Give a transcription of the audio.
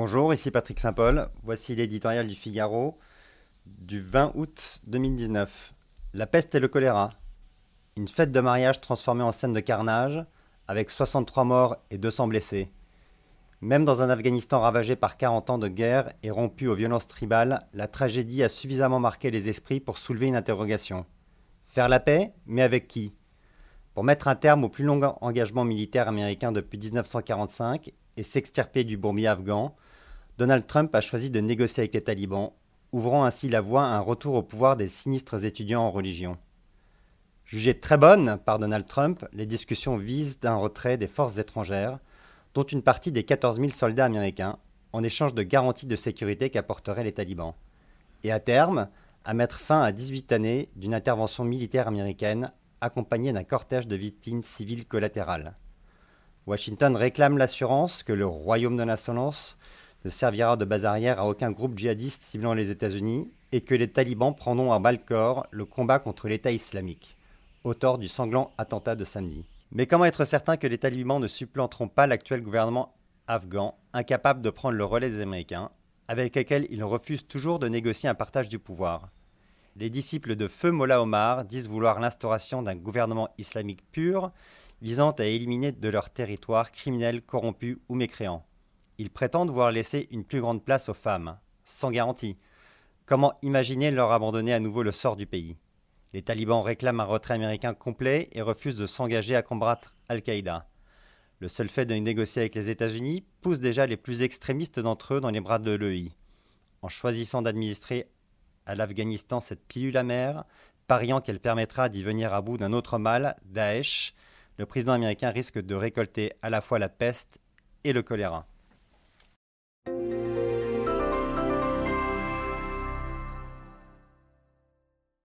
Bonjour, ici Patrick Saint-Paul. Voici l'éditorial du Figaro du 20 août 2019. La peste et le choléra. Une fête de mariage transformée en scène de carnage, avec 63 morts et 200 blessés. Même dans un Afghanistan ravagé par 40 ans de guerre et rompu aux violences tribales, la tragédie a suffisamment marqué les esprits pour soulever une interrogation. Faire la paix, mais avec qui? Pour mettre un terme au plus long engagement militaire américain depuis 1945 et s'extirper du bourbier afghan, Donald Trump a choisi de négocier avec les talibans, ouvrant ainsi la voie à un retour au pouvoir des sinistres étudiants en religion. Jugées très bonnes par Donald Trump, les discussions visent un retrait des forces étrangères, dont une partie des 14 000 soldats américains, en échange de garanties de sécurité qu'apporteraient les talibans. Et à terme, à mettre fin à 18 années d'une intervention militaire américaine accompagnée d'un cortège de victimes civiles collatérales. Washington réclame l'assurance que le royaume de l'insolence ne servira de base arrière à aucun groupe djihadiste ciblant les États-Unis et que les talibans prendront à bas le corps le combat contre l'État islamique, auteur du sanglant attentat de samedi. Mais comment être certain que les talibans ne supplanteront pas l'actuel gouvernement afghan, incapable de prendre le relais des Américains, avec lesquels ils refusent toujours de négocier un partage du pouvoir? Les disciples de feu Mollah Omar disent vouloir l'instauration d'un gouvernement islamique pur visant à éliminer de leur territoire criminels corrompus ou mécréants. Ils prétendent voir laisser une plus grande place aux femmes, sans garantie. Comment imaginer leur abandonner à nouveau le sort du pays? Les talibans réclament un retrait américain complet et refusent de s'engager à combattre Al-Qaïda. Le seul fait de négocier avec les États-Unis pousse déjà les plus extrémistes d'entre eux dans les bras de l'EI. En choisissant d'administrer à l'Afghanistan cette pilule amère, pariant qu'elle permettra d'y venir à bout d'un autre mal, Daesh, le président américain risque de récolter à la fois la peste et le choléra.